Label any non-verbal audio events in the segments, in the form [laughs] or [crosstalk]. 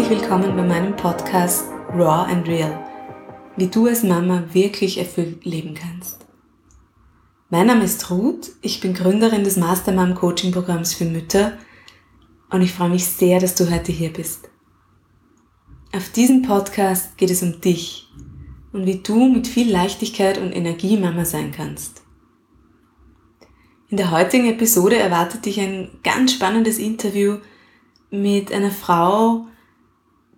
herzlich willkommen bei meinem Podcast Raw and Real, wie du als Mama wirklich erfüllt leben kannst. Mein Name ist Ruth, ich bin Gründerin des Mastermom Coaching Programms für Mütter und ich freue mich sehr, dass du heute hier bist. Auf diesem Podcast geht es um dich und wie du mit viel Leichtigkeit und Energie Mama sein kannst. In der heutigen Episode erwartet dich ein ganz spannendes Interview mit einer Frau,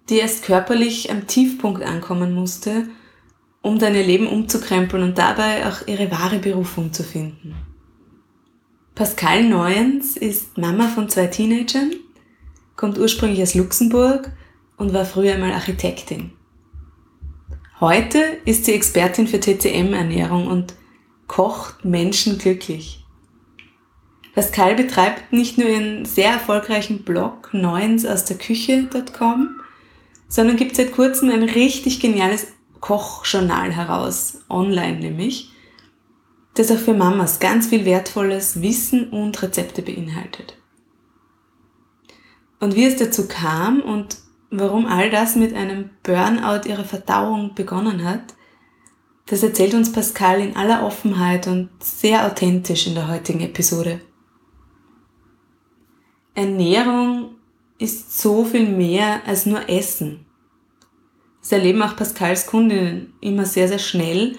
die erst körperlich am Tiefpunkt ankommen musste, um dein Leben umzukrempeln und dabei auch ihre wahre Berufung zu finden. Pascal Neuens ist Mama von zwei Teenagern, kommt ursprünglich aus Luxemburg und war früher einmal Architektin. Heute ist sie Expertin für TCM-Ernährung und kocht Menschen glücklich. Pascal betreibt nicht nur ihren sehr erfolgreichen Blog Neuens aus der Küche.com, sondern gibt seit kurzem ein richtig geniales Kochjournal heraus, online nämlich, das auch für Mamas ganz viel wertvolles Wissen und Rezepte beinhaltet. Und wie es dazu kam und warum all das mit einem Burnout ihrer Verdauung begonnen hat, das erzählt uns Pascal in aller Offenheit und sehr authentisch in der heutigen Episode. Ernährung ist so viel mehr als nur Essen. Das erleben auch Pascals Kundinnen immer sehr, sehr schnell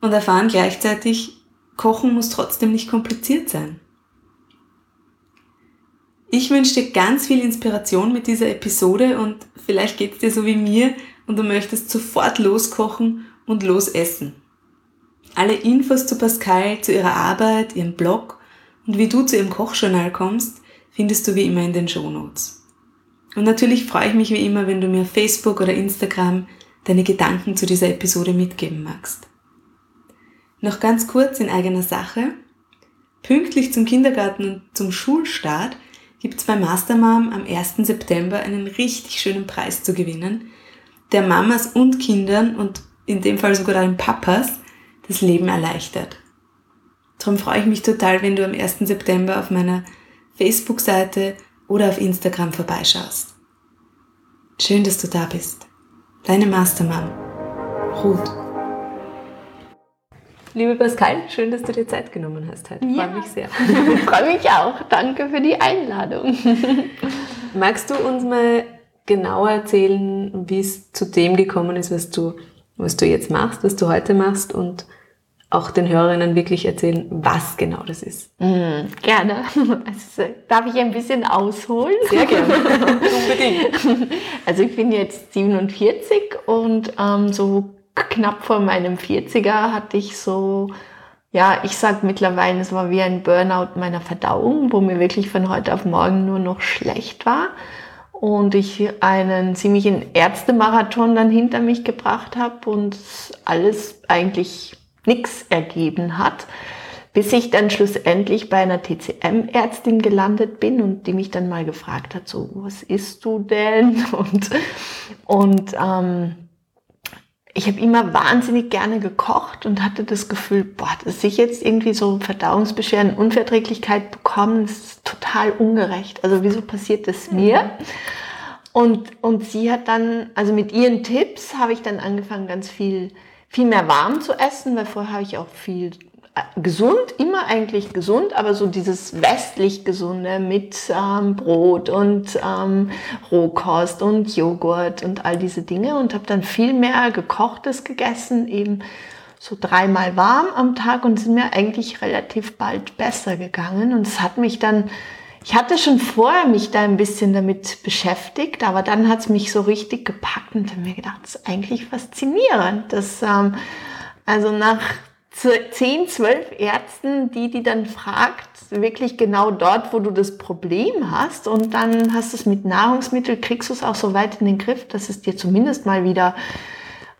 und erfahren gleichzeitig, Kochen muss trotzdem nicht kompliziert sein. Ich wünsche dir ganz viel Inspiration mit dieser Episode und vielleicht geht es dir so wie mir und du möchtest sofort loskochen und losessen. Alle Infos zu Pascal, zu ihrer Arbeit, ihrem Blog und wie du zu ihrem Kochjournal kommst, findest du wie immer in den Shownotes. Und natürlich freue ich mich wie immer, wenn du mir auf Facebook oder Instagram deine Gedanken zu dieser Episode mitgeben magst. Noch ganz kurz in eigener Sache. Pünktlich zum Kindergarten und zum Schulstart gibt es bei Mastermom am 1. September einen richtig schönen Preis zu gewinnen, der Mamas und Kindern und in dem Fall sogar den Papas das Leben erleichtert. Darum freue ich mich total, wenn du am 1. September auf meiner Facebook-Seite oder auf Instagram vorbeischaust. Schön, dass du da bist. Deine Mastermom, Ruth. Liebe Pascal, schön, dass du dir Zeit genommen hast heute. Ja. Freue mich sehr. [laughs] Freue mich auch. Danke für die Einladung. [laughs] Magst du uns mal genauer erzählen, wie es zu dem gekommen ist, was du, was du jetzt machst, was du heute machst und auch den Hörerinnen wirklich erzählen, was genau das ist. Mm, gerne. [laughs] Also, darf ich ein bisschen ausholen? Sehr gerne. [laughs] Unbedingt. Also ich bin jetzt 47 und ähm, so knapp vor meinem 40er hatte ich so, ja, ich sag mittlerweile, es war wie ein Burnout meiner Verdauung, wo mir wirklich von heute auf morgen nur noch schlecht war und ich einen ziemlichen Ärztemarathon dann hinter mich gebracht habe und alles eigentlich nichts ergeben hat, bis ich dann schlussendlich bei einer TCM-Ärztin gelandet bin und die mich dann mal gefragt hat, so, was isst du denn? [laughs] Und, und ähm, ich habe immer wahnsinnig gerne gekocht und hatte das Gefühl, boah, dass ich jetzt irgendwie so Verdauungsbeschwerden, Unverträglichkeit bekommen, das ist total ungerecht. Also wieso passiert das mir? Mhm. Und, und sie hat dann, also mit ihren Tipps habe ich dann angefangen, ganz viel viel mehr warm zu essen, weil vorher habe ich auch viel äh, gesund, immer eigentlich gesund, aber so dieses westlich gesunde mit ähm, Brot und ähm, Rohkost und Joghurt und all diese Dinge und habe dann viel mehr gekochtes gegessen, eben so dreimal warm am Tag und sind mir eigentlich relativ bald besser gegangen und es hat mich dann ich hatte schon vorher mich da ein bisschen damit beschäftigt, aber dann hat es mich so richtig gepackt und habe mir gedacht, das ist eigentlich faszinierend, dass ähm, also nach 10, 12 Ärzten, die die dann fragt, wirklich genau dort, wo du das Problem hast und dann hast du es mit Nahrungsmitteln, kriegst du es auch so weit in den Griff, dass es dir zumindest mal wieder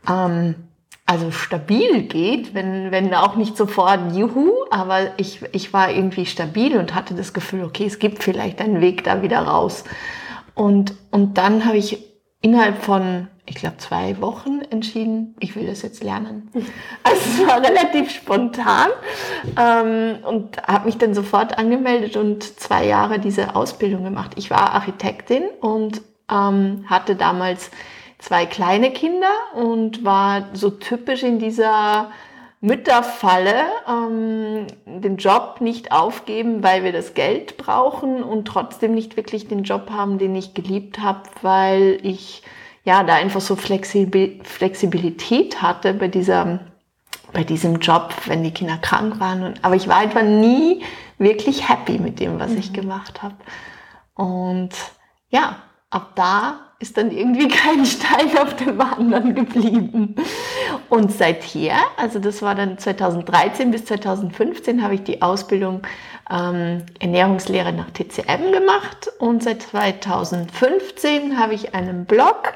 ähm, also stabil geht, wenn, wenn auch nicht sofort Juhu, aber ich, ich war irgendwie stabil und hatte das Gefühl, okay, es gibt vielleicht einen Weg da wieder raus. Und, und dann habe ich innerhalb von, ich glaube, zwei Wochen entschieden, ich will das jetzt lernen. [laughs] Also es war relativ spontan ähm, und habe mich dann sofort angemeldet und zwei Jahre diese Ausbildung gemacht. Ich war Architektin und ähm, hatte damals zwei kleine Kinder und war so typisch in dieser Mütterfalle, ähm, den Job nicht aufgeben, weil wir das Geld brauchen und trotzdem nicht wirklich den Job haben, den ich geliebt habe, weil ich ja da einfach so Flexibilität hatte bei dieser bei diesem Job, wenn die Kinder krank waren. Und, aber ich war einfach nie wirklich happy mit dem, was mhm. ich gemacht habe. Und ja, ab da ist dann irgendwie [laughs] kein Stein auf dem anderen geblieben. Und seither, also das war dann 2013 bis 2015, habe ich die Ausbildung ähm, Ernährungslehre nach TCM gemacht. Und seit 2015 habe ich einen Blog,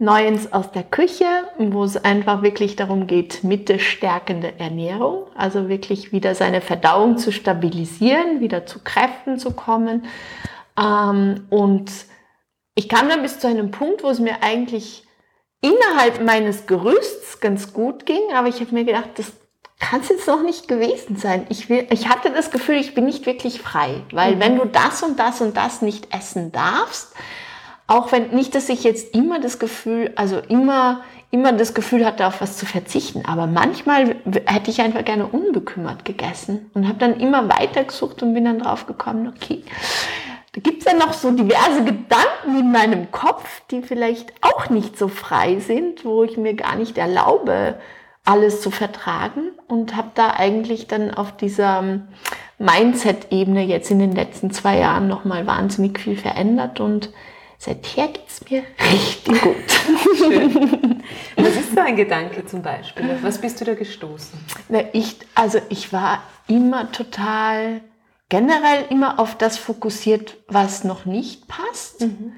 Neuens aus der Küche, wo es einfach wirklich darum geht, mittestärkende Ernährung, also wirklich wieder seine Verdauung zu stabilisieren, wieder zu Kräften zu kommen. Ähm, und ich kam dann bis zu einem Punkt, wo es mir eigentlich innerhalb meines Gerüsts ganz gut ging, aber ich habe mir gedacht, das kann es jetzt noch nicht gewesen sein. Ich, will, ich hatte das Gefühl, ich bin nicht wirklich frei, weil mhm. wenn du das und das und das nicht essen darfst, auch wenn nicht, dass ich jetzt immer das Gefühl, also immer, immer das Gefühl hatte, auf was zu verzichten, aber manchmal hätte ich einfach gerne unbekümmert gegessen und habe dann immer weitergesucht und bin dann drauf gekommen, okay, da gibt es ja noch so diverse Gedanken in meinem Kopf, die vielleicht auch nicht so frei sind, wo ich mir gar nicht erlaube, alles zu vertragen und habe da eigentlich dann auf dieser Mindset-Ebene jetzt in den letzten zwei Jahren nochmal wahnsinnig viel verändert und Seither geht es mir richtig gut. [laughs] Schön. Was ist so ein Gedanke zum Beispiel? Auf was bist du da gestoßen? Na, ich, also ich war immer total, generell immer auf das fokussiert, was noch nicht passt. Mhm.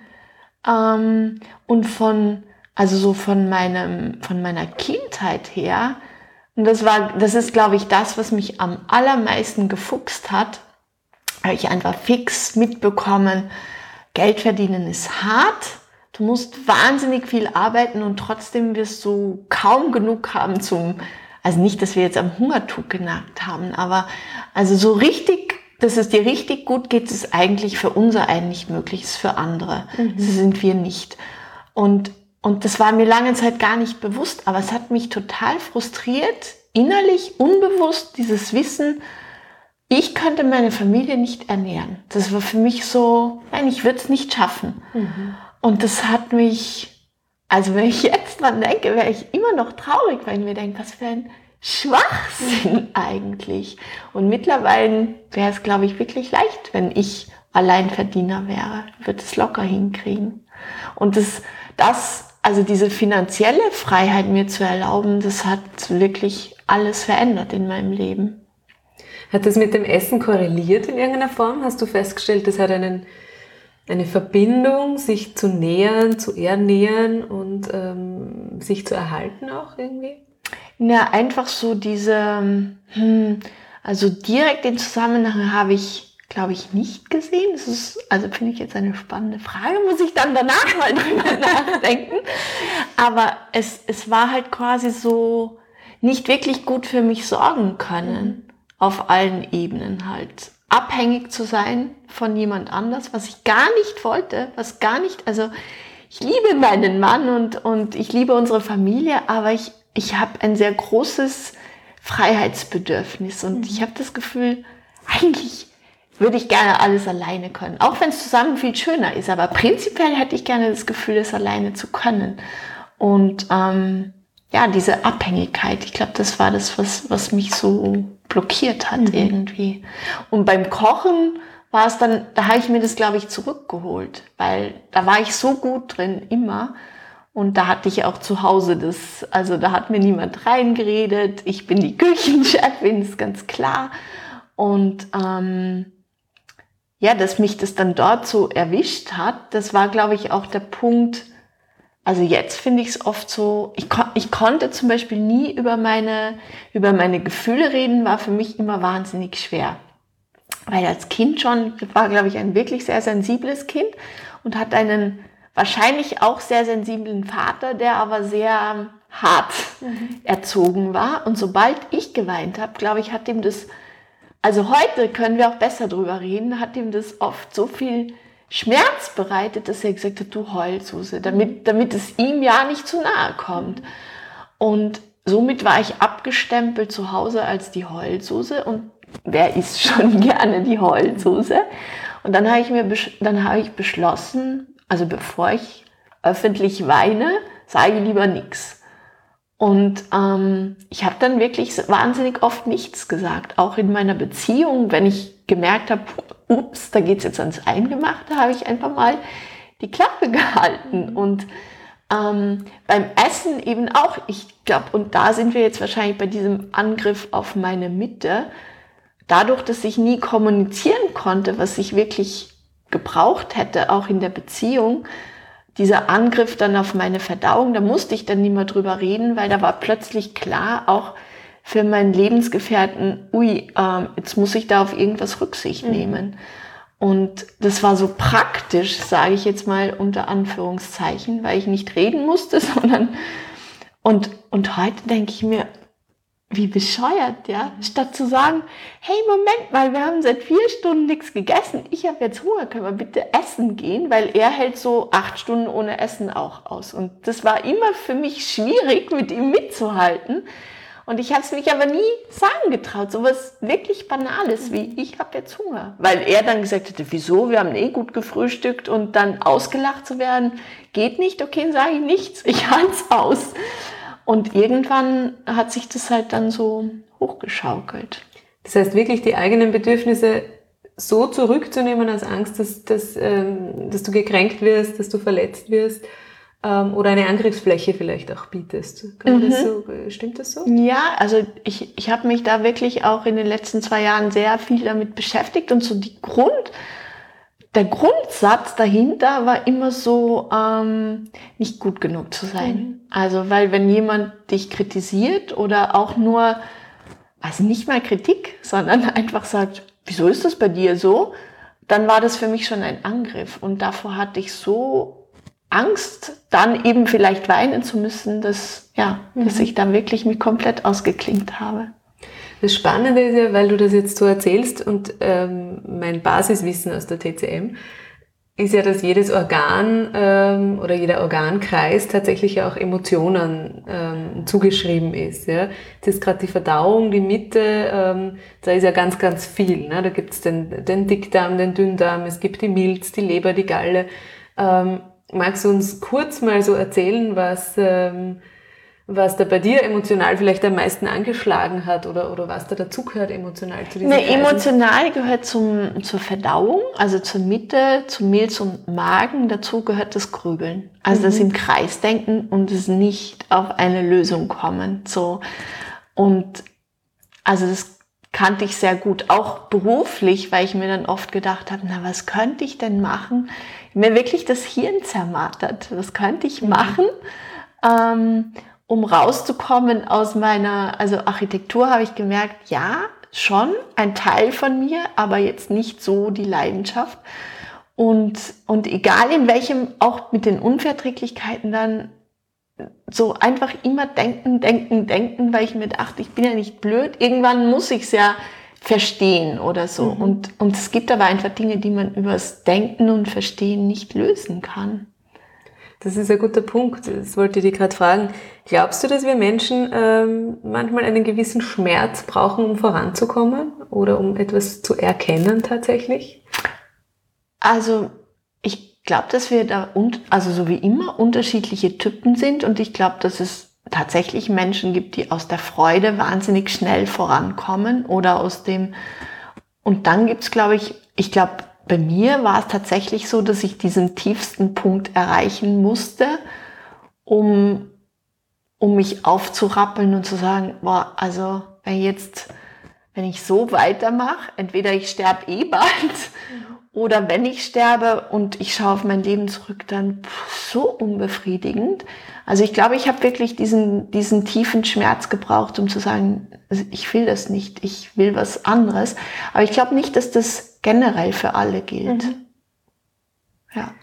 Ähm, und von, also so von meinem, von meiner Kindheit her, und das war, das ist, glaube ich, das, was mich am allermeisten gefuchst hat, habe ich einfach fix mitbekommen, Geld verdienen ist hart. Du musst wahnsinnig viel arbeiten und trotzdem wirst du kaum genug haben zum, also nicht, dass wir jetzt am Hungertuch genagt haben, aber also so richtig, dass es dir richtig gut geht, ist eigentlich für unser einen nicht möglich, ist für andere. Mhm. Das sind wir nicht. Und, und das war mir lange Zeit gar nicht bewusst, aber es hat mich total frustriert, innerlich, unbewusst, dieses Wissen, ich könnte meine Familie nicht ernähren. Das war für mich so, nein, ich würde es nicht schaffen. Mhm. Und das hat mich, also wenn ich jetzt dran denke, wäre ich immer noch traurig, weil ich mir denke, was für ein Schwachsinn [laughs] eigentlich. Und mittlerweile wäre es, glaube ich, wirklich leicht, wenn ich Alleinverdiener wäre. Würde es locker hinkriegen. Und das, das, also diese finanzielle Freiheit mir zu erlauben, das hat wirklich alles verändert in meinem Leben. Hat das mit dem Essen korreliert in irgendeiner Form? Hast du festgestellt, das hat einen, eine Verbindung, sich zu nähern, zu ernähren und ähm, sich zu erhalten auch irgendwie? Ja, einfach so diese, hm, also direkt den Zusammenhang habe ich, glaube ich, nicht gesehen. Das ist, also finde ich jetzt eine spannende Frage, muss ich dann danach mal [laughs] drüber nachdenken. Aber es, es war halt quasi so, nicht wirklich gut für mich sorgen können auf allen Ebenen halt abhängig zu sein von jemand anders, was ich gar nicht wollte, was gar nicht, also ich liebe meinen Mann und, und ich liebe unsere Familie, aber ich, ich habe ein sehr großes Freiheitsbedürfnis und mhm. ich habe das Gefühl, eigentlich würde ich gerne alles alleine können, auch wenn es zusammen viel schöner ist, aber prinzipiell hätte ich gerne das Gefühl, es alleine zu können. Und ähm, ja, diese Abhängigkeit, ich glaube, das war das, was, was mich so blockiert hat mhm. irgendwie. Und beim Kochen war es dann, da habe ich mir das, glaube ich, zurückgeholt, weil da war ich so gut drin, immer. Und da hatte ich auch zu Hause das, also da hat mir niemand reingeredet. Ich bin die Küchenchefin, ist ganz klar. Und ähm, ja, dass mich das dann dort so erwischt hat, das war, glaube ich, auch der Punkt, also jetzt finde ich es oft so, ich, kon ich konnte zum Beispiel nie über meine, über meine Gefühle reden, war für mich immer wahnsinnig schwer. Weil als Kind schon, war glaube ich ein wirklich sehr sensibles Kind und hat einen wahrscheinlich auch sehr sensiblen Vater, der aber sehr hart mhm. erzogen war. Und sobald ich geweint habe, glaube ich, hat ihm das, also heute können wir auch besser drüber reden, hat ihm das oft so viel Schmerz bereitet, dass er gesagt hat, du Heulsuse, damit, damit es ihm ja nicht zu nahe kommt. Und somit war ich abgestempelt zu Hause als die Heulsuse und wer isst schon [laughs] gerne die Heulsuse? Und dann habe ich mir, dann habe ich beschlossen, also bevor ich öffentlich weine, sage ich lieber nichts. Und ähm, ich habe dann wirklich wahnsinnig oft nichts gesagt, auch in meiner Beziehung, wenn ich gemerkt habe, ups, da geht's jetzt ans Eingemachte, habe ich einfach mal die Klappe [laughs] gehalten. Und ähm, beim Essen eben auch, ich glaube, und da sind wir jetzt wahrscheinlich bei diesem Angriff auf meine Mitte, dadurch, dass ich nie kommunizieren konnte, was ich wirklich gebraucht hätte, auch in der Beziehung, dieser Angriff dann auf meine Verdauung, da musste ich dann nicht mehr drüber reden, weil da war plötzlich klar, auch für meinen Lebensgefährten, ui, äh, jetzt muss ich da auf irgendwas Rücksicht mhm. nehmen. Und das war so praktisch, sage ich jetzt mal unter Anführungszeichen, weil ich nicht reden musste, [laughs] sondern und, und heute denke ich mir, wie bescheuert, ja? Statt zu sagen, hey, Moment mal, wir haben seit vier Stunden nichts gegessen, ich habe jetzt Hunger, können wir bitte essen gehen? Weil er hält so acht Stunden ohne Essen auch aus. Und das war immer für mich schwierig, mit ihm mitzuhalten. Und ich habe es mich aber nie sagen getraut, so was wirklich Banales wie, ich habe jetzt Hunger. Weil er dann gesagt hätte, wieso, wir haben eh gut gefrühstückt und dann ausgelacht zu werden, geht nicht, okay, sage ich nichts, ich halte aus. Und irgendwann hat sich das halt dann so hochgeschaukelt. Das heißt, wirklich die eigenen Bedürfnisse so zurückzunehmen aus Angst, dass, dass, ähm, dass du gekränkt wirst, dass du verletzt wirst ähm, oder eine Angriffsfläche vielleicht auch bietest. Mhm. Das so, stimmt das so? Ja, also ich, ich habe mich da wirklich auch in den letzten zwei Jahren sehr viel damit beschäftigt und so die Grund, der Grundsatz dahinter war immer so, ähm, nicht gut genug zu sein. Mhm. Also, weil wenn jemand dich kritisiert oder auch nur, also nicht mal Kritik, sondern [laughs] einfach sagt, wieso ist das bei dir so? Dann war das für mich schon ein Angriff und davor hatte ich so Angst, dann eben vielleicht weinen zu müssen, dass, ja, mhm. dass ich da wirklich mich komplett ausgeklingt habe. Das Spannende ist ja, weil du das jetzt so erzählst und ähm, mein Basiswissen aus der TCM ist ja, dass jedes Organ ähm, oder jeder Organkreis tatsächlich auch Emotionen ähm, zugeschrieben ist. Ja? Das ist gerade die Verdauung, die Mitte, ähm, da ist ja ganz, ganz viel. Ne? Da gibt es den, den Dickdarm, den Dünndarm, es gibt die Milz, die Leber, die Galle. Ähm, Magst du uns kurz mal so erzählen, was, ähm, was da bei dir emotional vielleicht am meisten angeschlagen hat oder, oder was da dazugehört emotional zu diesem nee, Emotional gehört zum, zur Verdauung, also zur Mitte, zum Milz und Magen. Dazu gehört das Grübeln. Also mhm. das im Kreis denken und es nicht auf eine Lösung kommen. So. Und also das kannte ich sehr gut, auch beruflich, weil ich mir dann oft gedacht habe, na, was könnte ich denn machen? Mir wirklich das Hirn zermartert. Was könnte ich mhm. machen, ähm, um rauszukommen aus meiner, also Architektur habe ich gemerkt, ja, schon ein Teil von mir, aber jetzt nicht so die Leidenschaft. Und, und egal in welchem, auch mit den Unverträglichkeiten dann, so einfach immer denken, denken, denken, weil ich mir dachte, ich bin ja nicht blöd. Irgendwann muss ich es ja verstehen oder so. Mhm. Und, und es gibt aber einfach Dinge, die man übers Denken und Verstehen nicht lösen kann. Das ist ein guter Punkt. Das wollte ich dir gerade fragen. Glaubst du, dass wir Menschen ähm, manchmal einen gewissen Schmerz brauchen, um voranzukommen oder um etwas zu erkennen tatsächlich? Also ich glaube, dass wir da, und, also so wie immer, unterschiedliche Typen sind und ich glaube, dass es tatsächlich Menschen gibt, die aus der Freude wahnsinnig schnell vorankommen oder aus dem, und dann gibt's, glaube ich, ich glaube, bei mir war es tatsächlich so, dass ich diesen tiefsten Punkt erreichen musste, um, um mich aufzurappeln und zu sagen, boah, also wenn jetzt, wenn ich so weitermache, entweder ich sterbe eh bald oder wenn ich sterbe und ich schaue auf mein Leben zurück, dann so unbefriedigend. Also ich glaube, ich habe wirklich diesen, diesen tiefen Schmerz gebraucht, um zu sagen, ich will das nicht, ich will was anderes. Aber ich glaube nicht, dass das generell für alle gilt. Mhm. Ja.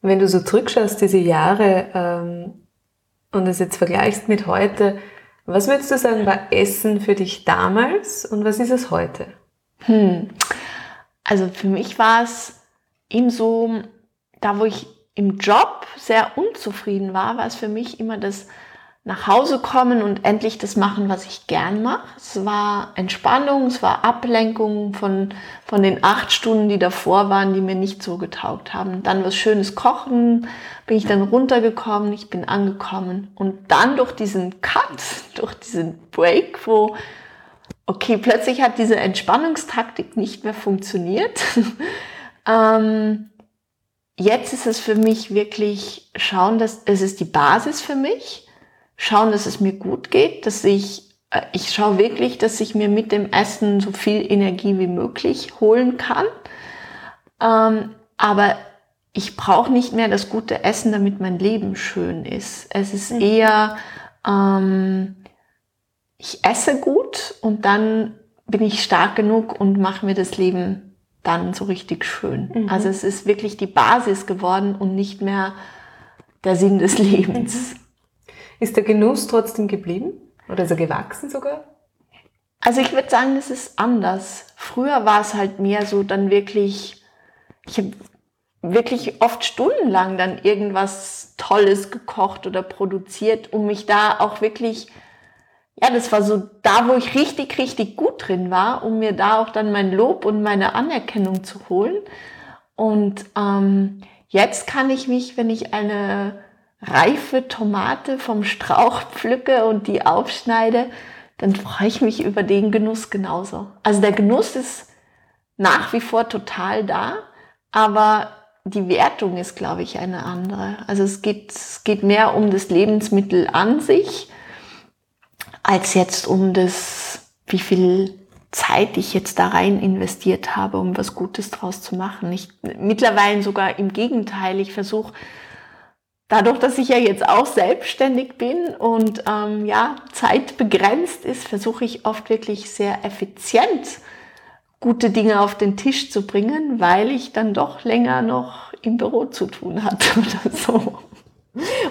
Wenn du so zurückschaust, diese Jahre, ähm, und es jetzt vergleichst mit heute, was würdest du sagen, war Essen für dich damals und was ist es heute? Hm. Also für mich war es ebenso da, wo ich im Job sehr unzufrieden war, war es für mich immer das nach Hause kommen und endlich das machen, was ich gern mache. Es war Entspannung, es war Ablenkung von, von den acht Stunden, die davor waren, die mir nicht so getaugt haben. Dann was Schönes kochen, bin ich dann runtergekommen, ich bin angekommen. Und dann durch diesen Cut, [laughs] durch diesen Break, wo, okay, plötzlich hat diese Entspannungstaktik nicht mehr funktioniert. [laughs] ähm, jetzt ist es für mich wirklich schauen, dass es ist die Basis für mich schauen, dass es mir gut geht, dass ich, äh, ich schaue wirklich, dass ich mir mit dem Essen so viel Energie wie möglich holen kann. Ähm, aber ich brauche nicht mehr das gute Essen, damit mein Leben schön ist. Es ist mhm. eher, ähm, ich esse gut und dann bin ich stark genug und mache mir das Leben dann so richtig schön. Mhm. Also es ist wirklich die Basis geworden und nicht mehr der Sinn des [laughs] Lebens. Mhm. Ist der Genuss trotzdem geblieben? Oder ist er gewachsen sogar? Also ich würde sagen, es ist anders. Früher war es halt mehr so dann wirklich, ich habe wirklich oft stundenlang dann irgendwas Tolles gekocht oder produziert, um mich da auch wirklich, ja, das war so da, wo ich richtig, richtig gut drin war, um mir da auch dann mein Lob und meine Anerkennung zu holen. Und ähm, jetzt kann ich mich, wenn ich eine reife Tomate vom Strauch pflücke und die aufschneide, dann freue ich mich über den Genuss genauso. Also der Genuss ist nach wie vor total da, aber die Wertung ist, glaube ich, eine andere. Also es geht, es geht mehr um das Lebensmittel an sich, als jetzt um das, wie viel Zeit ich jetzt da rein investiert habe, um was Gutes draus zu machen. Ich, mittlerweile sogar im Gegenteil. Ich versuche dadurch, dass ich ja jetzt auch selbstständig bin und ähm, ja, Zeit begrenzt ist, versuche ich oft wirklich sehr effizient gute Dinge auf den Tisch zu bringen, weil ich dann doch länger noch im Büro zu tun hatte [laughs] oder so.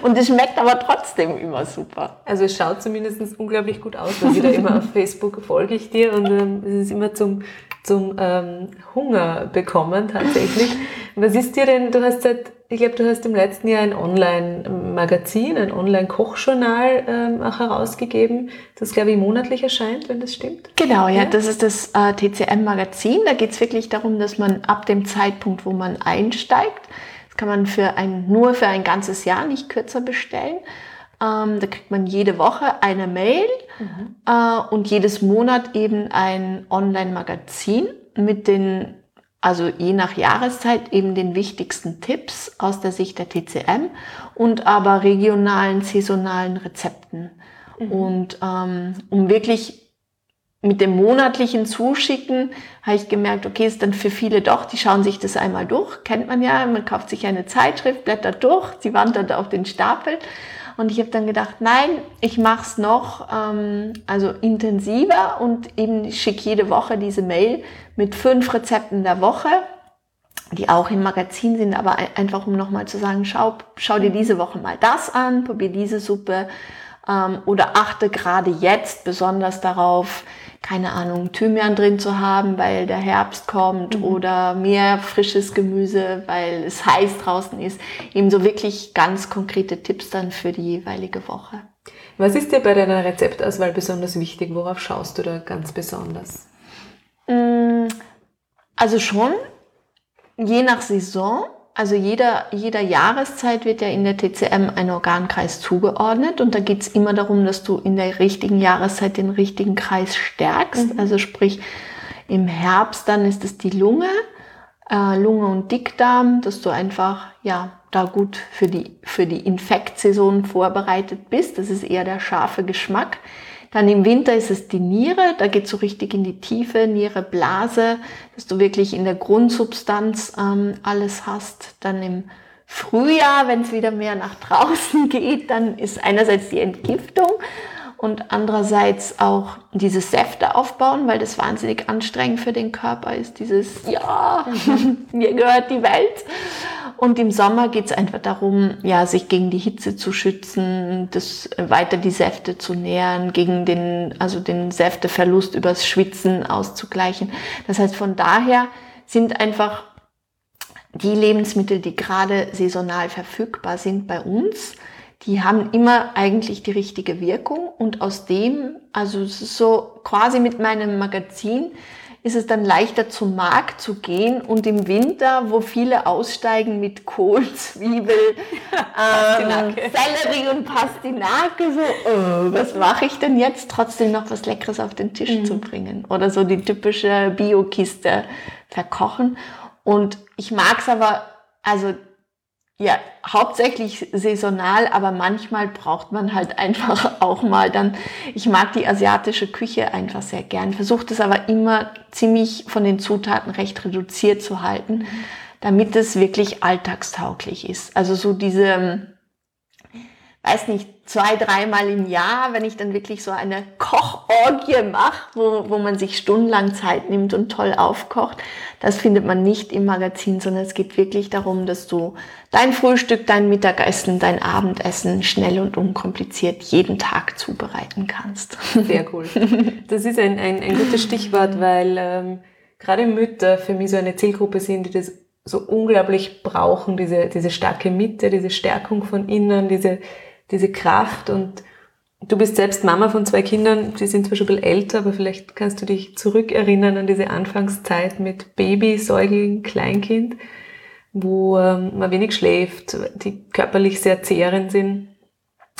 Und es schmeckt aber trotzdem immer super. Also es schaut zumindest unglaublich gut aus, weil da immer auf [laughs] Facebook folge ich dir und ähm, es ist immer zum, zum ähm, Hunger bekommen tatsächlich. Was ist dir denn, du hast seit ich glaube, du hast im letzten Jahr ein Online-Magazin, ein Online-Kochjournal ähm, auch herausgegeben, das, glaube ich, monatlich erscheint, wenn das stimmt. Genau, ja, ja. das ist das äh, TCM-Magazin. Da geht es wirklich darum, dass man ab dem Zeitpunkt, wo man einsteigt, das kann man für ein, nur für ein ganzes Jahr, nicht kürzer bestellen. Ähm, da kriegt man jede Woche eine Mail mhm. äh, und jedes Monat eben ein Online-Magazin mit den also je nach Jahreszeit eben den wichtigsten Tipps aus der Sicht der TCM und aber regionalen, saisonalen Rezepten. Mhm. Und ähm, um wirklich mit dem monatlichen Zuschicken habe ich gemerkt, okay, ist dann für viele doch, die schauen sich das einmal durch, kennt man ja, man kauft sich eine Zeitschrift, blättert durch, sie wandert auf den Stapel und ich habe dann gedacht, nein, ich mache es noch ähm, also intensiver und eben schicke jede Woche diese Mail mit fünf Rezepten der Woche, die auch im Magazin sind, aber einfach um nochmal zu sagen, schau, schau dir diese Woche mal das an, probier diese Suppe ähm, oder achte gerade jetzt besonders darauf, keine Ahnung, Thymian drin zu haben, weil der Herbst kommt mhm. oder mehr frisches Gemüse, weil es heiß draußen ist. Ebenso wirklich ganz konkrete Tipps dann für die jeweilige Woche. Was ist dir bei deiner Rezeptauswahl besonders wichtig? Worauf schaust du da ganz besonders? Mm, also schon, je nach Saison also jeder, jeder Jahreszeit wird ja in der TCM ein Organkreis zugeordnet und da geht es immer darum, dass du in der richtigen Jahreszeit den richtigen Kreis stärkst. Mhm. Also sprich, im Herbst dann ist es die Lunge, äh, Lunge und Dickdarm, dass du einfach ja da gut für die, für die Infektsaison vorbereitet bist. Das ist eher der scharfe Geschmack. Dann im Winter ist es die Niere, da geht so richtig in die Tiefe, Niere, Blase, dass du wirklich in der Grundsubstanz ähm, alles hast. Dann im Frühjahr, wenn es wieder mehr nach draußen [laughs] geht, dann ist einerseits die Entgiftung und andererseits auch dieses Säfte aufbauen, weil das wahnsinnig anstrengend für den Körper ist. Dieses, ja, [laughs] mir gehört die Welt. Und im Sommer geht es einfach darum, ja, sich gegen die Hitze zu schützen, das weiter die Säfte zu nähren, gegen den, also den Säfteverlust übers Schwitzen auszugleichen. Das heißt, von daher sind einfach die Lebensmittel, die gerade saisonal verfügbar sind bei uns, die haben immer eigentlich die richtige Wirkung und aus dem, also so quasi mit meinem Magazin, ist es dann leichter zum Markt zu gehen und im Winter, wo viele aussteigen mit Kohl, Zwiebel, [laughs] ähm, Sellerie und Pastinake, so, oh, was mache ich denn jetzt, trotzdem noch was Leckeres auf den Tisch mhm. zu bringen oder so die typische Biokiste verkochen. Und ich mag es aber, also ja, hauptsächlich saisonal, aber manchmal braucht man halt einfach [laughs] auch mal dann, ich mag die asiatische Küche einfach sehr gern, versuche das aber immer ziemlich von den Zutaten recht reduziert zu halten, damit es wirklich alltagstauglich ist. Also so diese, weiß nicht, zwei, dreimal im Jahr, wenn ich dann wirklich so eine Kochorgie mache, wo, wo man sich stundenlang Zeit nimmt und toll aufkocht, das findet man nicht im Magazin, sondern es geht wirklich darum, dass du dein Frühstück, dein Mittagessen, dein Abendessen schnell und unkompliziert jeden Tag zubereiten kannst. Sehr cool. Das ist ein, ein, ein gutes Stichwort, weil ähm, gerade Mütter für mich so eine Zielgruppe sind, die das so unglaublich brauchen, diese, diese starke Mitte, diese Stärkung von innen, diese diese Kraft und du bist selbst Mama von zwei Kindern, die sind zwar schon ein bisschen älter, aber vielleicht kannst du dich zurückerinnern an diese Anfangszeit mit Baby, Säugling, Kleinkind, wo ähm, man wenig schläft, die körperlich sehr zehrend sind.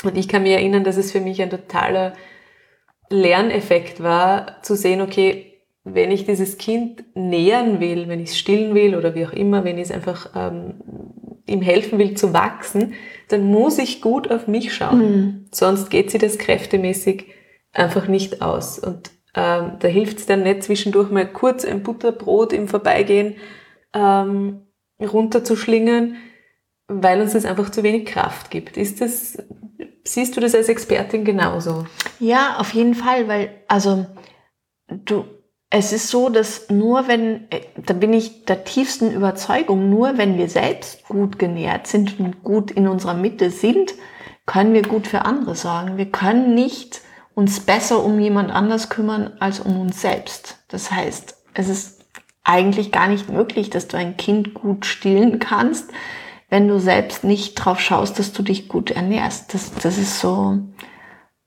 Und ich kann mich erinnern, dass es für mich ein totaler Lerneffekt war, zu sehen, okay, wenn ich dieses Kind nähern will, wenn ich es stillen will oder wie auch immer, wenn ich es einfach ähm, ihm helfen will zu wachsen, dann muss ich gut auf mich schauen. Mhm. Sonst geht sie das kräftemäßig einfach nicht aus. Und ähm, da hilft es dann nicht zwischendurch mal kurz ein Butterbrot im Vorbeigehen ähm, runterzuschlingen, weil uns das einfach zu wenig Kraft gibt. Ist das, siehst du das als Expertin genauso? Ja, auf jeden Fall, weil, also, du, es ist so, dass nur wenn, äh, da bin ich der tiefsten Überzeugung, nur wenn wir selbst gut genährt sind und gut in unserer Mitte sind, können wir gut für andere sorgen. Wir können nicht uns besser um jemand anders kümmern als um uns selbst. Das heißt, es ist eigentlich gar nicht möglich, dass du ein Kind gut stillen kannst, wenn du selbst nicht drauf schaust, dass du dich gut ernährst. Das, das ist so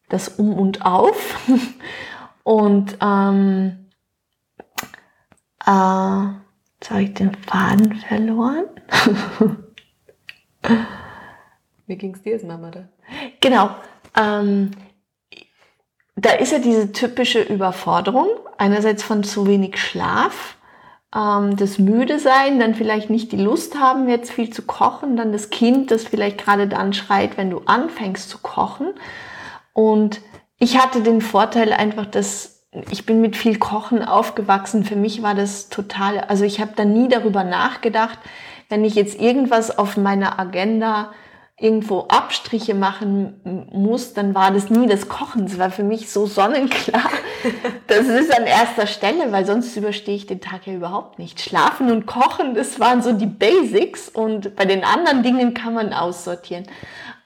das Um und Auf. [laughs] Und ähm, äh, jetzt habe ich den Faden verloren. [laughs] Wie ging es dir als Mama da? Genau. Ähm, da ist ja diese typische Überforderung. Einerseits von zu wenig Schlaf, ähm, das müde sein, dann vielleicht nicht die Lust haben, jetzt viel zu kochen, dann das Kind, das vielleicht gerade dann schreit, wenn du anfängst zu kochen. Und ich hatte den Vorteil einfach, dass ich bin mit viel Kochen aufgewachsen. Für mich war das total, also ich habe da nie darüber nachgedacht, wenn ich jetzt irgendwas auf meiner Agenda irgendwo Abstriche machen muss, dann war das nie das Kochen. Es war für mich so sonnenklar. [laughs] Das ist an erster Stelle, weil sonst überstehe ich den Tag ja überhaupt nicht. Schlafen und Kochen, das waren so die Basics und bei den anderen Dingen kann man aussortieren.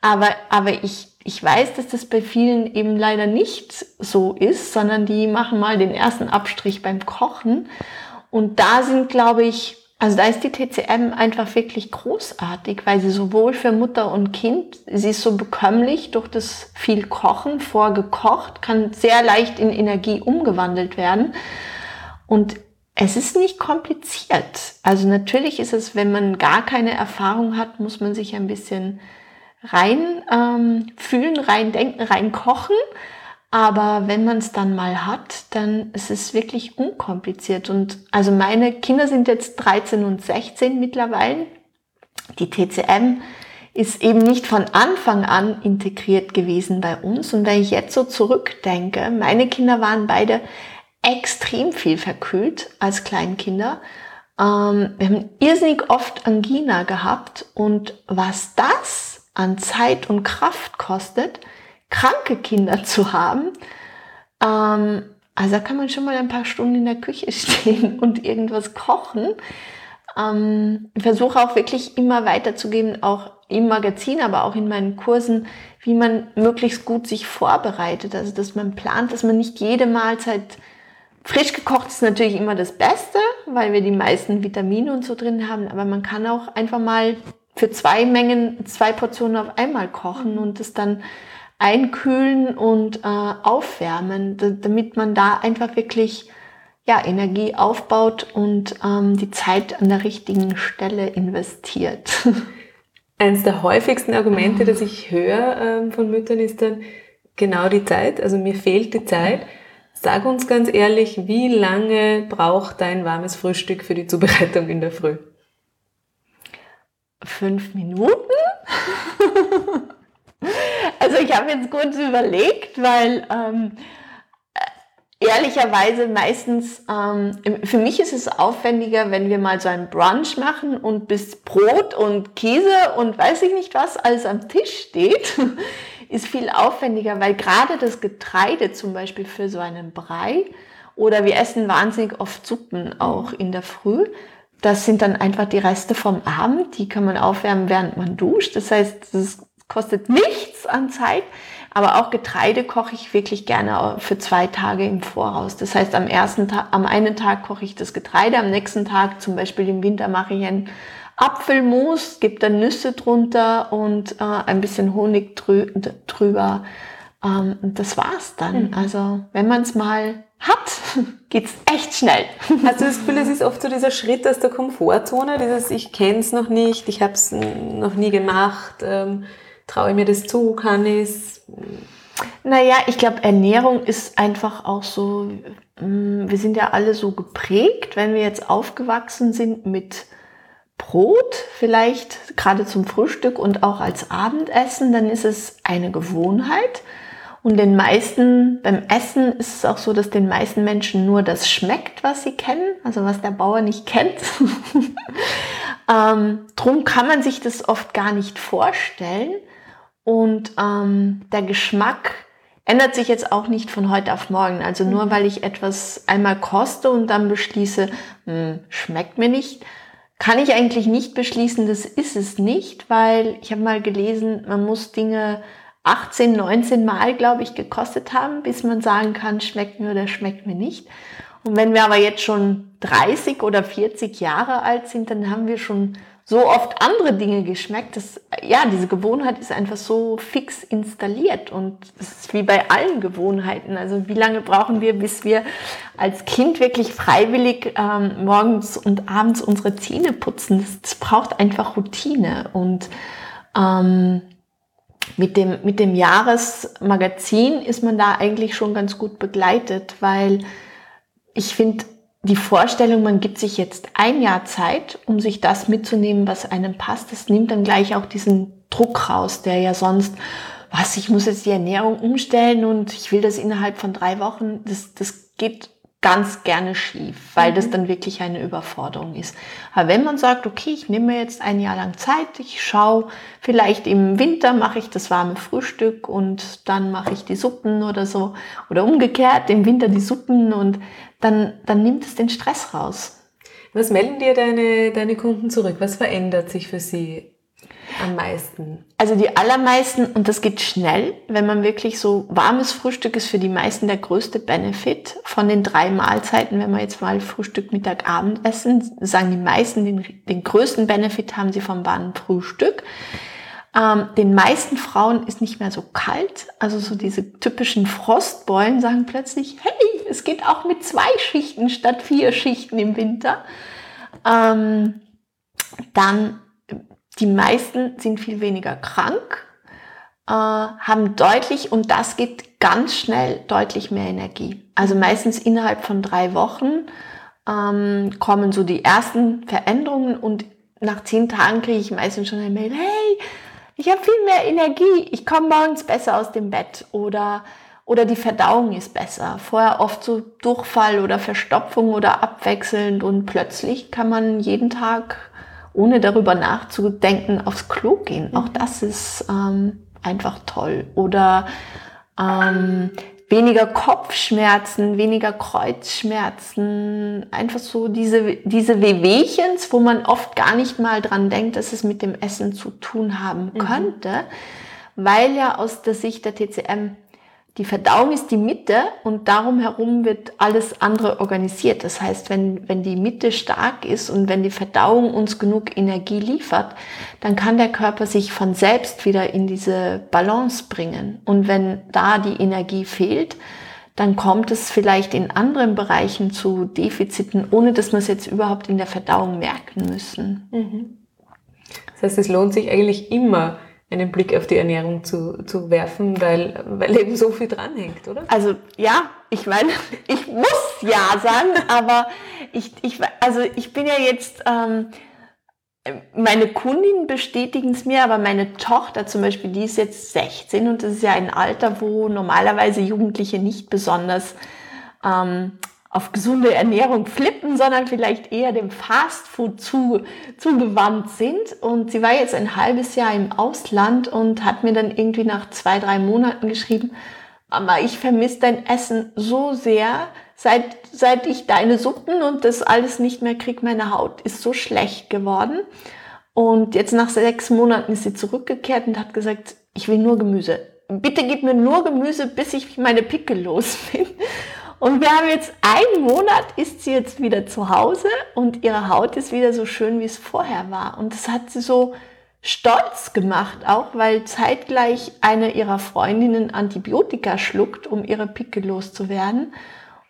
Aber, aber ich, ich weiß, dass das bei vielen eben leider nicht so ist, sondern die machen mal den ersten Abstrich beim Kochen. Und da sind, glaube ich, also da ist die TCM einfach wirklich großartig, weil sie sowohl für Mutter und Kind, sie ist so bekömmlich durch das viel Kochen, vorgekocht, kann sehr leicht in Energie umgewandelt werden. Und es ist nicht kompliziert. Also natürlich ist es, wenn man gar keine Erfahrung hat, muss man sich ein bisschen rein ähm, fühlen, rein denken, rein kochen. Aber wenn man es dann mal hat, dann ist es wirklich unkompliziert. Und also meine Kinder sind jetzt 13 und 16 mittlerweile. Die TCM ist eben nicht von Anfang an integriert gewesen bei uns. Und wenn ich jetzt so zurückdenke, meine Kinder waren beide extrem viel verkühlt als Kleinkinder. Ähm, wir haben irrsinnig oft Angina gehabt. Und was das an Zeit und Kraft kostet, kranke Kinder zu haben. Ähm, also da kann man schon mal ein paar Stunden in der Küche [laughs] stehen und irgendwas kochen. Ähm, ich versuche auch wirklich immer weiterzugeben, auch im Magazin, aber auch in meinen Kursen, wie man möglichst gut sich vorbereitet. Also dass man plant, dass man nicht jede Mahlzeit frisch gekocht ist natürlich immer das Beste, weil wir die meisten Vitamine und so drin haben. Aber man kann auch einfach mal für zwei Mengen, zwei Portionen auf einmal kochen mhm. und es dann einkühlen und äh, aufwärmen, damit man da einfach wirklich ja, Energie aufbaut und ähm, die Zeit an der richtigen Stelle investiert. [laughs] Eines der häufigsten Argumente, das ich höre ähm, von Müttern, ist dann genau die Zeit. Also mir fehlt die Zeit. Sag uns ganz ehrlich, wie lange braucht dein warmes Frühstück für die Zubereitung in der Früh? Fünf Minuten? [laughs] also ich habe jetzt kurz überlegt, weil ähm, ehrlicherweise meistens, ähm, für mich ist es aufwendiger, wenn wir mal so einen Brunch machen und bis Brot und Käse und weiß ich nicht was alles am Tisch steht, [laughs] ist viel aufwendiger, weil gerade das Getreide zum Beispiel für so einen Brei oder wir essen wahnsinnig oft Suppen auch in der Früh. Das sind dann einfach die Reste vom Abend, die kann man aufwärmen, während man duscht. Das heißt, das kostet nichts an Zeit. Aber auch Getreide koche ich wirklich gerne für zwei Tage im Voraus. Das heißt, am ersten Tag, am einen Tag koche ich das Getreide, am nächsten Tag, zum Beispiel im Winter, mache ich ein Apfelmus, gebe dann Nüsse drunter und äh, ein bisschen Honig drü drüber. Ähm, und das war's dann. Mhm. Also, wenn man es mal hat, [laughs] geht's echt schnell. Hast du das Gefühl, es ist oft so dieser Schritt aus der Komfortzone, dieses ich kenne es noch nicht, ich habe es noch nie gemacht, ähm, traue ich mir das zu, kann ich es? Naja, ich glaube, Ernährung ist einfach auch so, mm, wir sind ja alle so geprägt, wenn wir jetzt aufgewachsen sind mit Brot, vielleicht gerade zum Frühstück und auch als Abendessen, dann ist es eine Gewohnheit. Und den meisten, beim Essen ist es auch so, dass den meisten Menschen nur das schmeckt, was sie kennen, also was der Bauer nicht kennt. [laughs] ähm, drum kann man sich das oft gar nicht vorstellen. Und ähm, der Geschmack ändert sich jetzt auch nicht von heute auf morgen. Also nur mhm. weil ich etwas einmal koste und dann beschließe, mh, hm, schmeckt mir nicht, kann ich eigentlich nicht beschließen, das ist es nicht, weil ich habe mal gelesen, man muss Dinge 18, 19 Mal, glaube ich, gekostet haben, bis man sagen kann, schmeckt mir oder schmeckt mir nicht. Und wenn wir aber jetzt schon 30 oder 40 Jahre alt sind, dann haben wir schon so oft andere Dinge geschmeckt. dass, ja, diese Gewohnheit ist einfach so fix installiert und es ist wie bei allen Gewohnheiten. Also wie lange brauchen wir, bis wir als Kind wirklich freiwillig ähm, morgens und abends unsere Zähne putzen? Das, das braucht einfach Routine und ähm, mit dem, mit dem Jahresmagazin ist man da eigentlich schon ganz gut begleitet, weil ich finde, die Vorstellung, man gibt sich jetzt ein Jahr Zeit, um sich das mitzunehmen, was einem passt, das nimmt dann gleich auch diesen Druck raus, der ja sonst, was, ich muss jetzt die Ernährung umstellen und ich will das innerhalb von drei Wochen, das, das geht ganz gerne schief, weil mhm. das dann wirklich eine Überforderung ist. Aber wenn man sagt, okay, ich nehme mir jetzt ein Jahr lang Zeit, ich schaue, vielleicht im Winter mache ich das warme Frühstück und dann mache ich die Suppen oder so, oder umgekehrt, im Winter die Suppen und dann, dann nimmt es den Stress raus. Was melden dir deine, deine Kunden zurück? Was verändert sich für sie am meisten? Also die allermeisten, und das geht schnell, wenn man wirklich so warmes Frühstück ist für die meisten der größte Benefit von den drei Mahlzeiten, wenn wir jetzt mal Frühstück, Mittag, Abend essen, sagen die meisten, den, den größten Benefit haben sie vom warmen Frühstück. Ähm, den meisten Frauen ist nicht mehr so kalt. Also so diese typischen Frostbeulen sagen plötzlich, hey, es geht auch mit zwei Schichten statt vier Schichten im Winter. Ähm, dann die meisten sind viel weniger krank, äh, haben deutlich, und das geht ganz schnell, deutlich mehr Energie. Also meistens innerhalb von drei Wochen ähm, kommen so die ersten Veränderungen und nach zehn Tagen kriege ich meistens schon eine Mail, hey, ich habe viel mehr Energie, ich komme morgens besser aus dem Bett oder, oder die Verdauung ist besser. Vorher oft so Durchfall oder Verstopfung oder abwechselnd und plötzlich kann man jeden Tag, ohne darüber nachzudenken, aufs Klo gehen. Auch das ist ähm, einfach toll. Oder ähm, weniger Kopfschmerzen, weniger Kreuzschmerzen, einfach so diese, diese Wehwehchens, wo man oft gar nicht mal dran denkt, dass es mit dem Essen zu tun haben mhm. könnte, mhm. weil ja aus der Sicht der TCM die Verdauung ist die Mitte und darum herum wird alles andere organisiert. Das heißt, wenn, wenn die Mitte stark ist und wenn die Verdauung uns genug Energie liefert, dann kann der Körper sich von selbst wieder in diese Balance bringen. Und wenn da die Energie fehlt, dann kommt es vielleicht in anderen Bereichen zu Defiziten, ohne dass wir es jetzt überhaupt in der Verdauung merken müssen. Mhm. Das heißt, es lohnt sich eigentlich immer, einen Blick auf die Ernährung zu, zu werfen, weil, weil eben so viel dranhängt, oder? Also ja, ich meine, [laughs] ich muss ja sagen, aber ich, ich, also ich bin ja jetzt, ähm, meine Kundinnen bestätigen es mir, aber meine Tochter zum Beispiel, die ist jetzt 16 und das ist ja ein Alter, wo normalerweise Jugendliche nicht besonders ähm, auf gesunde Ernährung flippen, sondern vielleicht eher dem Fastfood zu, zugewandt sind. Und sie war jetzt ein halbes Jahr im Ausland und hat mir dann irgendwie nach zwei, drei Monaten geschrieben, Mama, ich vermisse dein Essen so sehr, seit, seit ich deine Suppen und das alles nicht mehr krieg, meine Haut ist so schlecht geworden. Und jetzt nach sechs Monaten ist sie zurückgekehrt und hat gesagt, ich will nur Gemüse. Bitte gib mir nur Gemüse, bis ich meine Pickel los bin. Und wir haben jetzt einen Monat, ist sie jetzt wieder zu Hause und ihre Haut ist wieder so schön, wie es vorher war. Und das hat sie so stolz gemacht, auch weil zeitgleich eine ihrer Freundinnen Antibiotika schluckt, um ihre Pickel loszuwerden.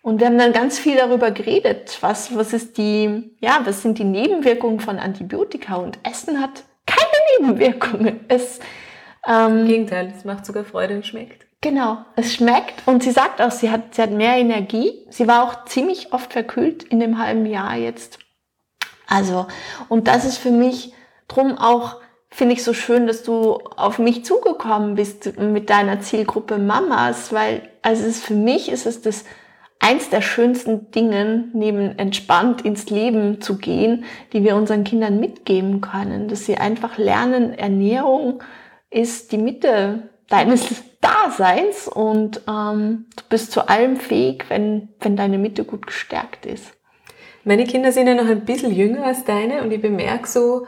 Und wir haben dann ganz viel darüber geredet, was, was ist die, ja, was sind die Nebenwirkungen von Antibiotika und Essen hat keine Nebenwirkungen. Es, ähm, Im Gegenteil, es macht sogar Freude und schmeckt. Genau, es schmeckt und sie sagt auch, sie hat, sie hat mehr Energie. Sie war auch ziemlich oft verkühlt in dem halben Jahr jetzt. Also, und das ist für mich drum auch, finde ich so schön, dass du auf mich zugekommen bist mit deiner Zielgruppe Mamas, weil, also es ist, für mich ist es das eins der schönsten Dingen, neben entspannt ins Leben zu gehen, die wir unseren Kindern mitgeben können, dass sie einfach lernen, Ernährung ist die Mitte deines Daseins und ähm, du bist zu allem fähig, wenn, wenn deine Mitte gut gestärkt ist. Meine Kinder sind ja noch ein bisschen jünger als deine und ich bemerke so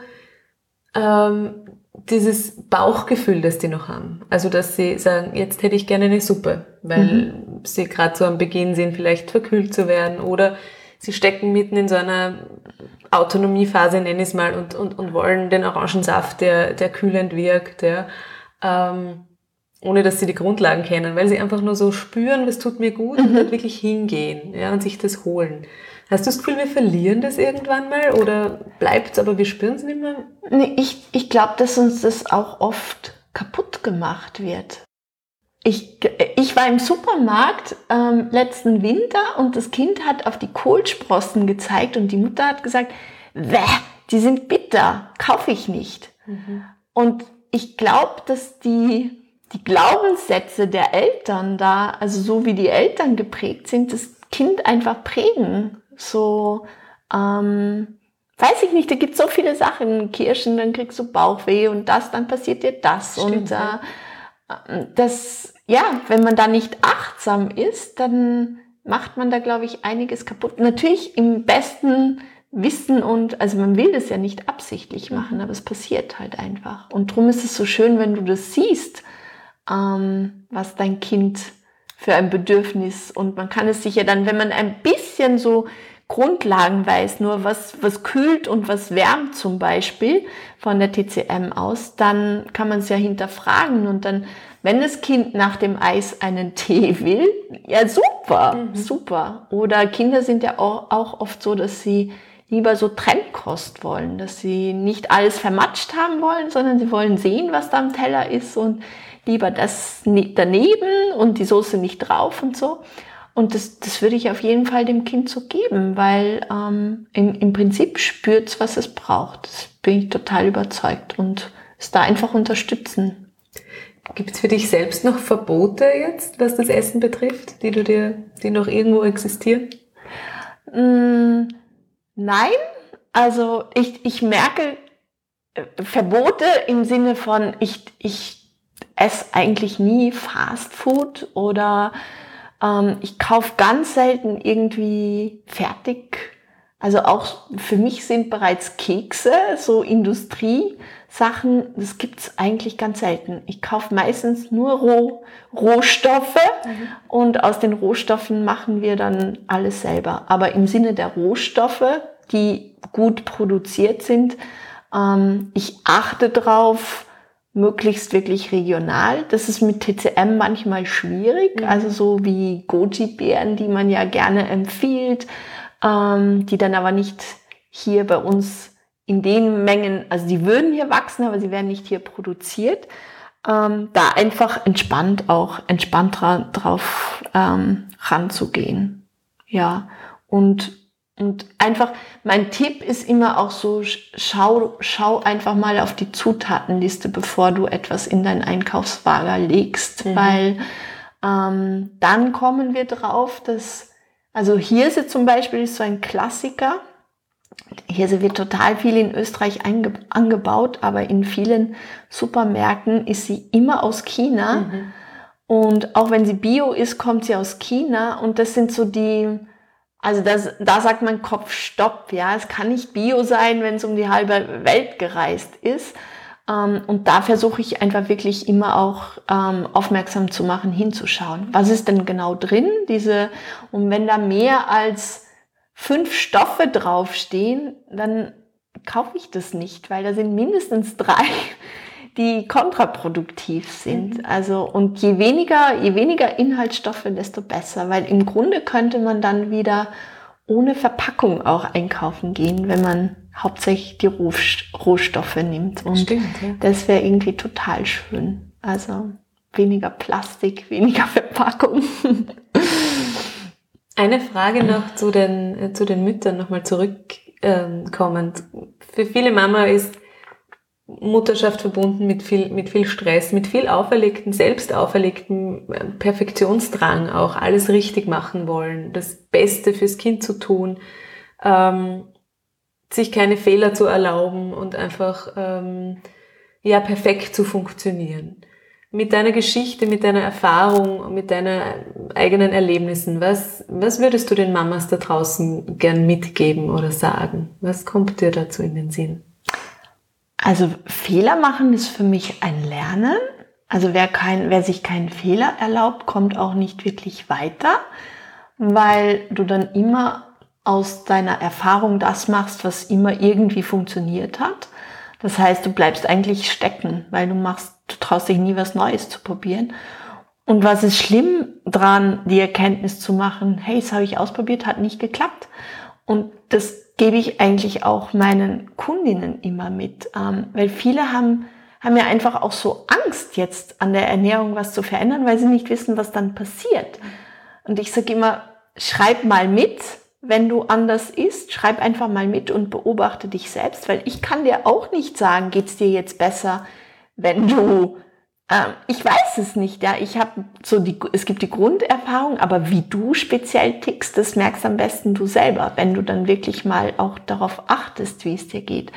ähm, dieses Bauchgefühl, das die noch haben. Also dass sie sagen, jetzt hätte ich gerne eine Suppe, weil mhm. sie gerade so am Beginn sind, vielleicht verkühlt zu werden oder sie stecken mitten in so einer Autonomiephase, nenne ich es mal, und, und, und wollen den Orangensaft, der, der kühlend wirkt. Ja. Ähm, ohne dass sie die Grundlagen kennen, weil sie einfach nur so spüren, was tut mir gut mhm. und dann wirklich hingehen ja, und sich das holen. Hast du das Gefühl, wir verlieren das irgendwann mal oder bleibt es, aber wir spüren es nicht mehr? Nee, ich, ich glaube, dass uns das auch oft kaputt gemacht wird. Ich, ich war im Supermarkt ähm, letzten Winter und das Kind hat auf die Kohlsprossen gezeigt und die Mutter hat gesagt, Wäh, die sind bitter, kaufe ich nicht. Mhm. Und ich glaube, dass die die Glaubenssätze der Eltern da, also so wie die Eltern geprägt sind, das Kind einfach prägen. So, ähm, weiß ich nicht, da gibt so viele Sachen. Kirschen, dann kriegst du Bauchweh und das, dann passiert dir das. Stimmt, und äh, das, ja, wenn man da nicht achtsam ist, dann macht man da, glaube ich, einiges kaputt. Natürlich im besten Wissen und, also man will das ja nicht absichtlich machen, aber es passiert halt einfach. Und drum ist es so schön, wenn du das siehst ähm, was dein Kind für ein Bedürfnis und man kann es sich ja dann, wenn man ein bisschen so Grundlagen weiß, nur was, was kühlt und was wärmt zum Beispiel von der TCM aus, dann kann man es ja hinterfragen und dann, wenn das Kind nach dem Eis einen Tee will, ja super, mhm. super. Oder Kinder sind ja auch, auch oft so, dass sie lieber so Trendkost wollen, dass sie nicht alles vermatscht haben wollen, sondern sie wollen sehen, was da am Teller ist und lieber das daneben und die Soße nicht drauf und so. Und das, das würde ich auf jeden Fall dem Kind so geben, weil ähm, im, im Prinzip spürt es, was es braucht. Das bin ich total überzeugt und es da einfach unterstützen. Gibt es für dich selbst noch Verbote jetzt, was das Essen betrifft, die du dir, die noch irgendwo existieren? Mm, nein, also ich, ich merke äh, Verbote im Sinne von ich, ich esse eigentlich nie Fast Food oder ähm, ich kaufe ganz selten irgendwie fertig. Also auch für mich sind bereits Kekse, so Industrie, Sachen, das gibt's eigentlich ganz selten. Ich kaufe meistens nur Roh, Rohstoffe mhm. und aus den Rohstoffen machen wir dann alles selber. Aber im Sinne der Rohstoffe, die gut produziert sind, ähm, ich achte drauf, möglichst wirklich regional. Das ist mit TCM manchmal schwierig, mhm. also so wie Goji-Beeren, die man ja gerne empfiehlt, ähm, die dann aber nicht hier bei uns in den Mengen, also die würden hier wachsen, aber sie werden nicht hier produziert. Ähm, da einfach entspannt auch, entspannt drauf ähm, ranzugehen. Ja, und und einfach, mein Tipp ist immer auch so, schau, schau einfach mal auf die Zutatenliste, bevor du etwas in dein Einkaufswagen legst, mhm. weil ähm, dann kommen wir drauf, dass, also Hirse zum Beispiel ist so ein Klassiker. Hirse wird total viel in Österreich angebaut, aber in vielen Supermärkten ist sie immer aus China. Mhm. Und auch wenn sie bio ist, kommt sie aus China. Und das sind so die, also das, da sagt mein Kopf Stopp, ja. Es kann nicht Bio sein, wenn es um die halbe Welt gereist ist. Ähm, und da versuche ich einfach wirklich immer auch ähm, aufmerksam zu machen, hinzuschauen. Was ist denn genau drin? Diese, und wenn da mehr als fünf Stoffe draufstehen, dann kaufe ich das nicht, weil da sind mindestens drei, die kontraproduktiv sind. Mhm. Also, und je weniger, je weniger Inhaltsstoffe, desto besser, weil im Grunde könnte man dann wieder ohne Verpackung auch einkaufen gehen, wenn man hauptsächlich die Rohstoffe nimmt. Und Stimmt, ja. das wäre irgendwie total schön. Also weniger Plastik, [laughs] weniger Verpackung. Eine Frage noch zu den, äh, zu den Müttern nochmal zurückkommend. Für viele Mama ist Mutterschaft verbunden mit viel, mit viel Stress, mit viel auferlegten, selbst auferlegten äh, Perfektionsdrang auch, alles richtig machen wollen, das Beste fürs Kind zu tun, ähm, sich keine Fehler zu erlauben und einfach ähm, ja perfekt zu funktionieren. Mit deiner Geschichte, mit deiner Erfahrung, mit deinen eigenen Erlebnissen, was, was würdest du den Mamas da draußen gern mitgeben oder sagen? Was kommt dir dazu in den Sinn? Also Fehler machen ist für mich ein Lernen. Also wer, kein, wer sich keinen Fehler erlaubt, kommt auch nicht wirklich weiter, weil du dann immer aus deiner Erfahrung das machst, was immer irgendwie funktioniert hat. Das heißt, du bleibst eigentlich stecken, weil du machst, du traust dich nie was Neues zu probieren. Und was ist schlimm dran, die Erkenntnis zu machen, hey, das habe ich ausprobiert, hat nicht geklappt. Und das gebe ich eigentlich auch meinen Kundinnen immer mit, ähm, weil viele haben, haben ja einfach auch so Angst jetzt an der Ernährung was zu verändern, weil sie nicht wissen, was dann passiert. Und ich sage immer, schreib mal mit, wenn du anders isst, schreib einfach mal mit und beobachte dich selbst, weil ich kann dir auch nicht sagen, geht's dir jetzt besser, wenn du ähm, ich weiß es nicht, ja. Ich habe so die, es gibt die Grunderfahrung, aber wie du speziell tickst, das merkst am besten du selber, wenn du dann wirklich mal auch darauf achtest, wie es dir geht.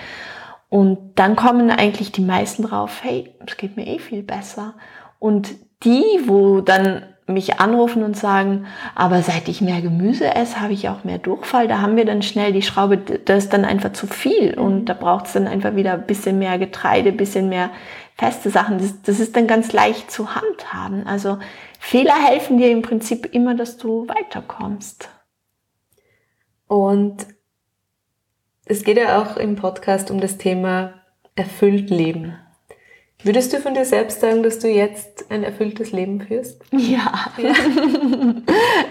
Und dann kommen eigentlich die meisten drauf, hey, es geht mir eh viel besser. Und die, wo dann mich anrufen und sagen, aber seit ich mehr Gemüse esse, habe ich auch mehr Durchfall. Da haben wir dann schnell die Schraube, das ist dann einfach zu viel. Und mhm. da braucht es dann einfach wieder ein bisschen mehr Getreide, ein bisschen mehr feste Sachen. Das, das ist dann ganz leicht zu handhaben. Also Fehler helfen dir im Prinzip immer, dass du weiterkommst. Und es geht ja auch im Podcast um das Thema erfüllt Leben. Würdest du von dir selbst sagen, dass du jetzt ein erfülltes Leben führst? [laughs] Ja, ja. [laughs]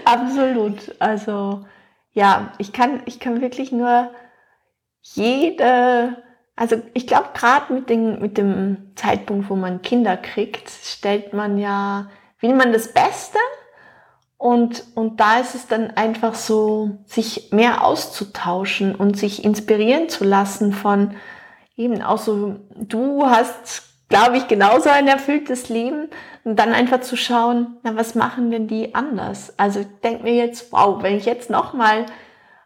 absolut. Also ja, ich kann, ich kann wirklich nur jede also ich glaube, gerade mit, mit dem Zeitpunkt, wo man Kinder kriegt, stellt man ja, will man das Beste und, und da ist es dann einfach so, sich mehr auszutauschen und sich inspirieren zu lassen von eben auch so, du hast, glaube ich, genauso ein erfülltes Leben und dann einfach zu schauen, na, was machen denn die anders? Also ich denke mir jetzt, wow, wenn ich jetzt nochmal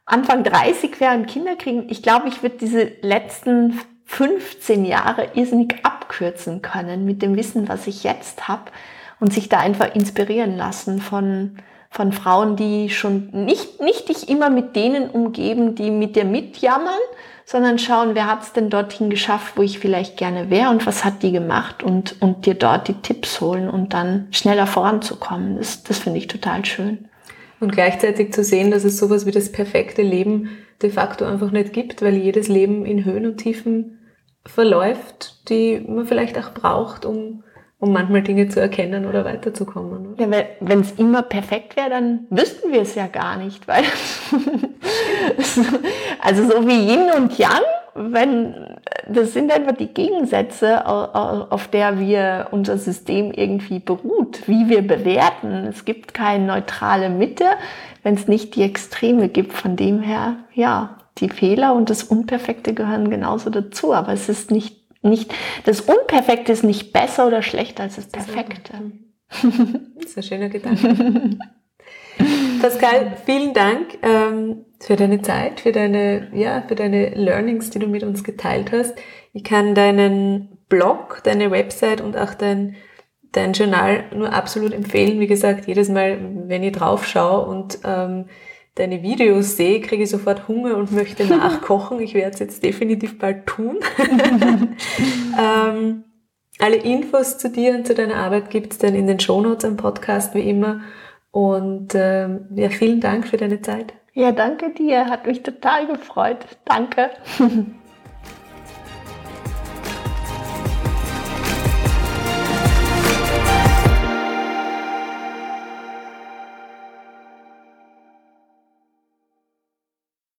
Anfang 30 wären Kinder kriegen, ich glaube, ich würde diese letzten 15 Jahre irrsinnig abkürzen können mit dem Wissen, was ich jetzt habe und sich da einfach inspirieren lassen von, von Frauen, die schon nicht, nicht dich immer mit denen umgeben, die mit dir mitjammern, sondern schauen, wer hat es denn dorthin geschafft, wo ich vielleicht gerne wäre und was hat die gemacht und, und dir dort die Tipps holen und dann schneller voranzukommen. Das, das finde ich total schön. Und gleichzeitig zu sehen, dass es sowas wie das perfekte Leben de facto einfach nicht gibt, weil jedes Leben in Höhen und Tiefen verläuft, die man vielleicht auch braucht, um um manchmal Dinge zu erkennen oder weiterzukommen. Ja, wenn es immer perfekt wäre, dann wüssten wir es ja gar nicht, weil [laughs] also so wie Yin und Yang, wenn das sind einfach die Gegensätze, auf der wir unser System irgendwie beruht, wie wir bewerten. Es gibt keine neutrale Mitte, wenn es nicht die Extreme gibt. Von dem her, ja, die Fehler und das Unperfekte gehören genauso dazu, aber es ist nicht nicht, das Unperfekte ist nicht besser oder schlechter als das Perfekte. Das ist ein schöner Gedanke. [laughs] Pascal, vielen Dank ähm, für deine Zeit, für deine, ja, für deine Learnings, die du mit uns geteilt hast. Ich kann deinen Blog, deine Website und auch dein, dein Journal nur absolut empfehlen. Wie gesagt, jedes Mal, wenn ich drauf schaue und ähm, deine Videos sehe, kriege ich sofort Hunger und möchte [laughs] nachkochen. Ich werde es jetzt definitiv bald tun. [laughs] ähm, alle Infos zu dir und zu deiner Arbeit gibt es dann in den Shownotes am Podcast wie immer. Und ähm, ja, vielen Dank für deine Zeit. Ja, danke dir. Hat mich total gefreut. Danke. [laughs]